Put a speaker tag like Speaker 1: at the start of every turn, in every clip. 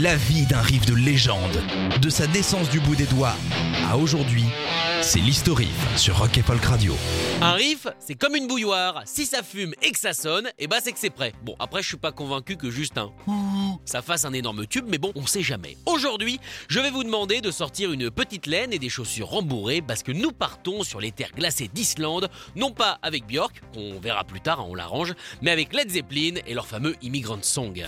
Speaker 1: La vie d'un riff de légende, de sa naissance du bout des doigts à aujourd'hui, c'est l'historif sur Rock et Folk Radio.
Speaker 2: Un riff, c'est comme une bouilloire. Si ça fume et que ça sonne, et bah c'est que c'est prêt. Bon, après, je suis pas convaincu que juste un ça fasse un énorme tube, mais bon, on sait jamais. Aujourd'hui, je vais vous demander de sortir une petite laine et des chaussures rembourrées parce que nous partons sur les terres glacées d'Islande, non pas avec Björk, qu'on verra plus tard, hein, on l'arrange, mais avec Led Zeppelin et leur fameux Immigrant Song.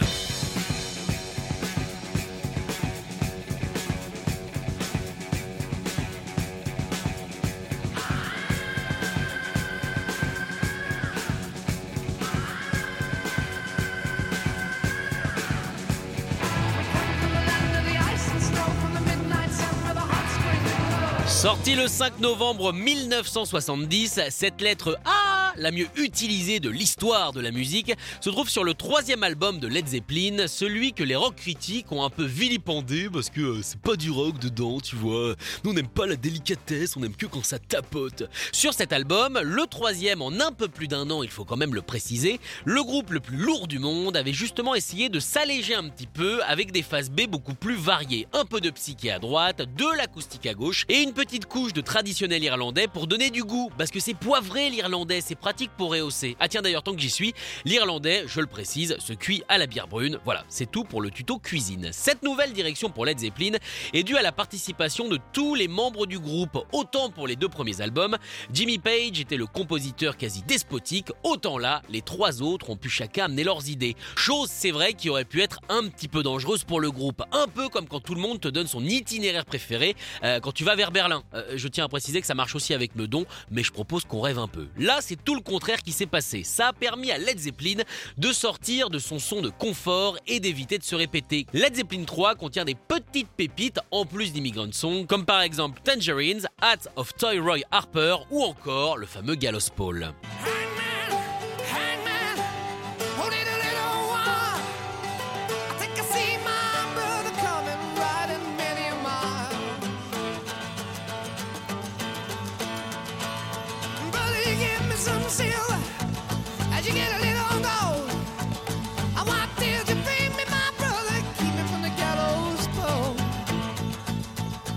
Speaker 2: Sorti le 5 novembre 1970, cette lettre A, la mieux utilisée de l'histoire de la musique, se trouve sur le troisième album de Led Zeppelin, celui que les rock critiques ont un peu vilipendé parce que euh, c'est pas du rock dedans, tu vois. Nous on n'aime pas la délicatesse, on aime que quand ça tapote. Sur cet album, le troisième en un peu plus d'un an, il faut quand même le préciser, le groupe le plus lourd du monde avait justement essayé de s'alléger un petit peu avec des phases B beaucoup plus variées. Un peu de psyché à droite, de l'acoustique à gauche et une petite couche de traditionnel irlandais pour donner du goût, parce que c'est poivré l'irlandais, c'est pratique pour rehausser. Ah tiens d'ailleurs tant que j'y suis, l'irlandais, je le précise, se cuit à la bière brune. Voilà, c'est tout pour le tuto cuisine. Cette nouvelle direction pour Led Zeppelin est due à la participation de tous les membres du groupe, autant pour les deux premiers albums, Jimmy Page était le compositeur quasi despotique, autant là, les trois autres ont pu chacun amener leurs idées. Chose, c'est vrai, qui aurait pu être un petit peu dangereuse pour le groupe, un peu comme quand tout le monde te donne son itinéraire préféré euh, quand tu vas vers Berlin. Euh, je tiens à préciser que ça marche aussi avec Meudon, mais je propose qu'on rêve un peu. Là, c'est tout le contraire qui s'est passé. Ça a permis à Led Zeppelin de sortir de son son de confort et d'éviter de se répéter. Led Zeppelin 3 contient des petites pépites en plus d'Immigrant Song, comme par exemple Tangerines, Hat of Toy Roy Harper ou encore le fameux Gallows Paul.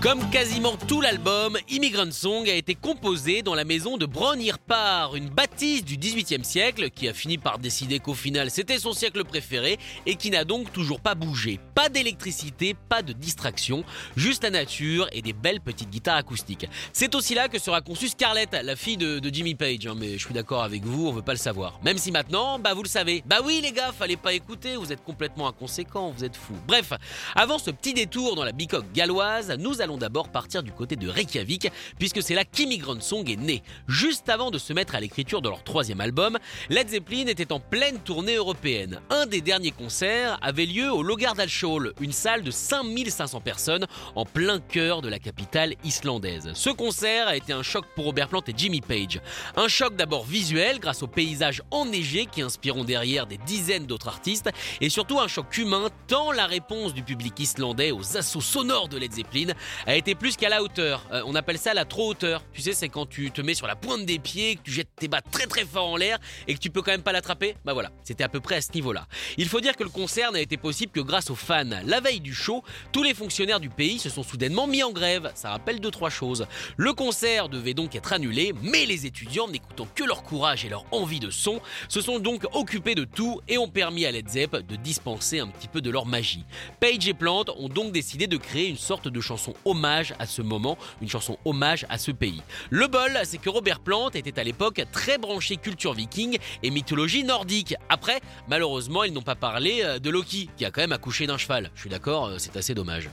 Speaker 2: Comme quasiment tout l'album, Immigrant Song a été composé dans la maison de Bron-Irpar, une bâtisse du XVIIIe siècle qui a fini par décider qu'au final c'était son siècle préféré et qui n'a donc toujours pas bougé. Pas d'électricité, pas de distraction, juste la nature et des belles petites guitares acoustiques. C'est aussi là que sera conçue Scarlett, la fille de, Jimmy Page, hein, mais je suis d'accord avec vous, on veut pas le savoir. Même si maintenant, bah vous le savez. Bah oui les gars, fallait pas écouter, vous êtes complètement inconséquents, vous êtes fous. Bref, avant ce petit détour dans la bicoque galloise, nous allons d'abord partir du côté de Reykjavik, puisque c'est là qu'Immigrant Song est né. Juste avant de se mettre à l'écriture de leur troisième album, Led Zeppelin était en pleine tournée européenne. Un des derniers concerts avait lieu au Laugardalshall, une salle de 5500 personnes en plein cœur de la capitale islandaise. Ce concert a été un choc pour Robert Plant et Jimmy Page. Un choc d'abord visuel grâce aux paysages enneigés qui inspireront derrière des dizaines d'autres artistes, et surtout un choc humain tant la réponse du public islandais aux assauts sonores de Led Zeppelin a été plus qu'à la hauteur. Euh, on appelle ça la trop hauteur. Tu sais, c'est quand tu te mets sur la pointe des pieds, que tu jettes tes bas très très fort en l'air et que tu peux quand même pas l'attraper. Bah voilà, c'était à peu près à ce niveau-là. Il faut dire que le concert n'a été possible que grâce aux fans. La veille du show, tous les fonctionnaires du pays se sont soudainement mis en grève. Ça rappelle deux trois choses. Le concert devait donc être annulé, mais les étudiants, n'écoutant que leur courage et leur envie de son, se sont donc occupés de tout et ont permis à Led Zepp de dispenser un petit peu de leur magie. Page et Plant ont donc décidé de créer une sorte de chanson hommage à ce moment, une chanson hommage à ce pays. Le bol, c'est que Robert Plant était à l'époque très branché culture viking et mythologie nordique. Après, malheureusement, ils n'ont pas parlé euh, de Loki, qui a quand même accouché d'un cheval. Je suis d'accord, euh, c'est assez dommage.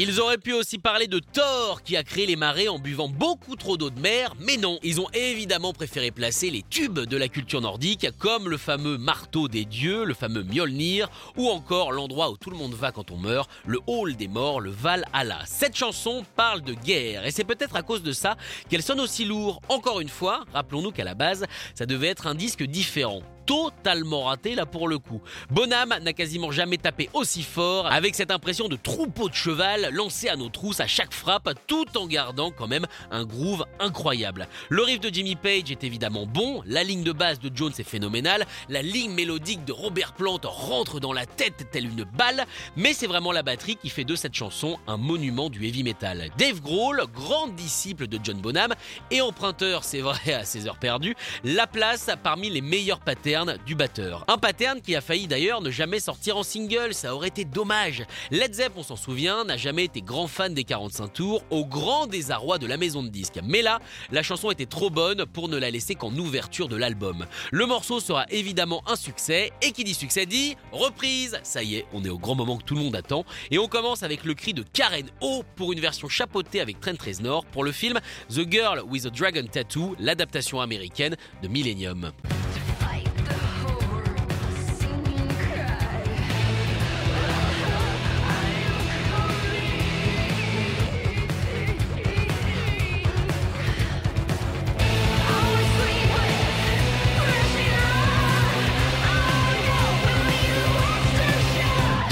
Speaker 2: Ils auraient pu aussi parler de Thor qui a créé les marées en buvant beaucoup trop d'eau de mer, mais non, ils ont évidemment préféré placer les tubes de la culture nordique comme le fameux marteau des dieux, le fameux Mjolnir, ou encore l'endroit où tout le monde va quand on meurt, le hall des morts, le Valhalla. Cette chanson parle de guerre et c'est peut-être à cause de ça qu'elle sonne aussi lourd. Encore une fois, rappelons-nous qu'à la base, ça devait être un disque différent totalement raté là pour le coup. Bonham n'a quasiment jamais tapé aussi fort avec cette impression de troupeau de cheval lancé à nos trousses à chaque frappe tout en gardant quand même un groove incroyable. Le riff de Jimmy Page est évidemment bon, la ligne de base de Jones est phénoménale, la ligne mélodique de Robert Plant rentre dans la tête telle une balle, mais c'est vraiment la batterie qui fait de cette chanson un monument du heavy metal. Dave Grohl, grand disciple de John Bonham et emprunteur, c'est vrai, à ses heures perdues, la place parmi les meilleurs patterns du batteur. Un pattern qui a failli d'ailleurs ne jamais sortir en single, ça aurait été dommage. Led Zepp, on s'en souvient, n'a jamais été grand fan des 45 tours, au grand désarroi de la maison de disques. Mais là, la chanson était trop bonne pour ne la laisser qu'en ouverture de l'album. Le morceau sera évidemment un succès, et qui dit succès dit reprise. Ça y est, on est au grand moment que tout le monde attend, et on commence avec le cri de Karen O pour une version chapeautée avec Trent Reznor pour le film The Girl with a Dragon Tattoo, l'adaptation américaine de Millennium.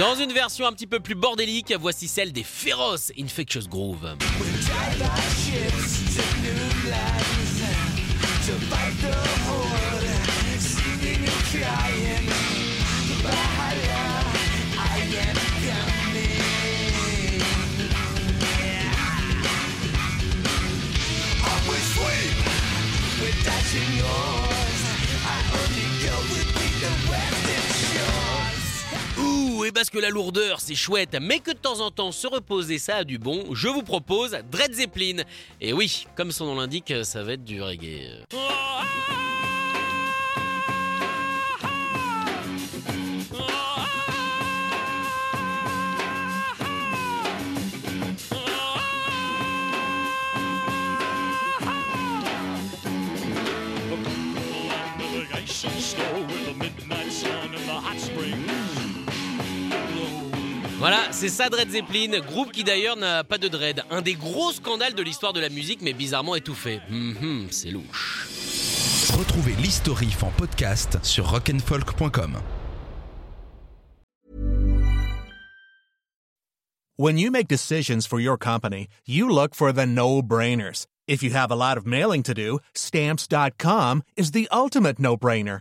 Speaker 2: Dans une version un petit peu plus bordélique, voici celle des féroces Infectious Groove. Parce que la lourdeur c'est chouette, mais que de temps en temps se reposer ça a du bon, je vous propose Dread Zeppelin. Et oui, comme son nom l'indique, ça va être du reggae. Voilà, c'est ça Dread Zeppelin, groupe qui d'ailleurs n'a pas de dread. Un des gros scandales de l'histoire de la musique, mais bizarrement étouffé. Mm c'est louche.
Speaker 1: Retrouvez l'historif en podcast sur rock'n'folk.com.
Speaker 3: When you make decisions for your company, you look for the no-brainers. If you have a lot of mailing to do, stamps.com is the ultimate no-brainer.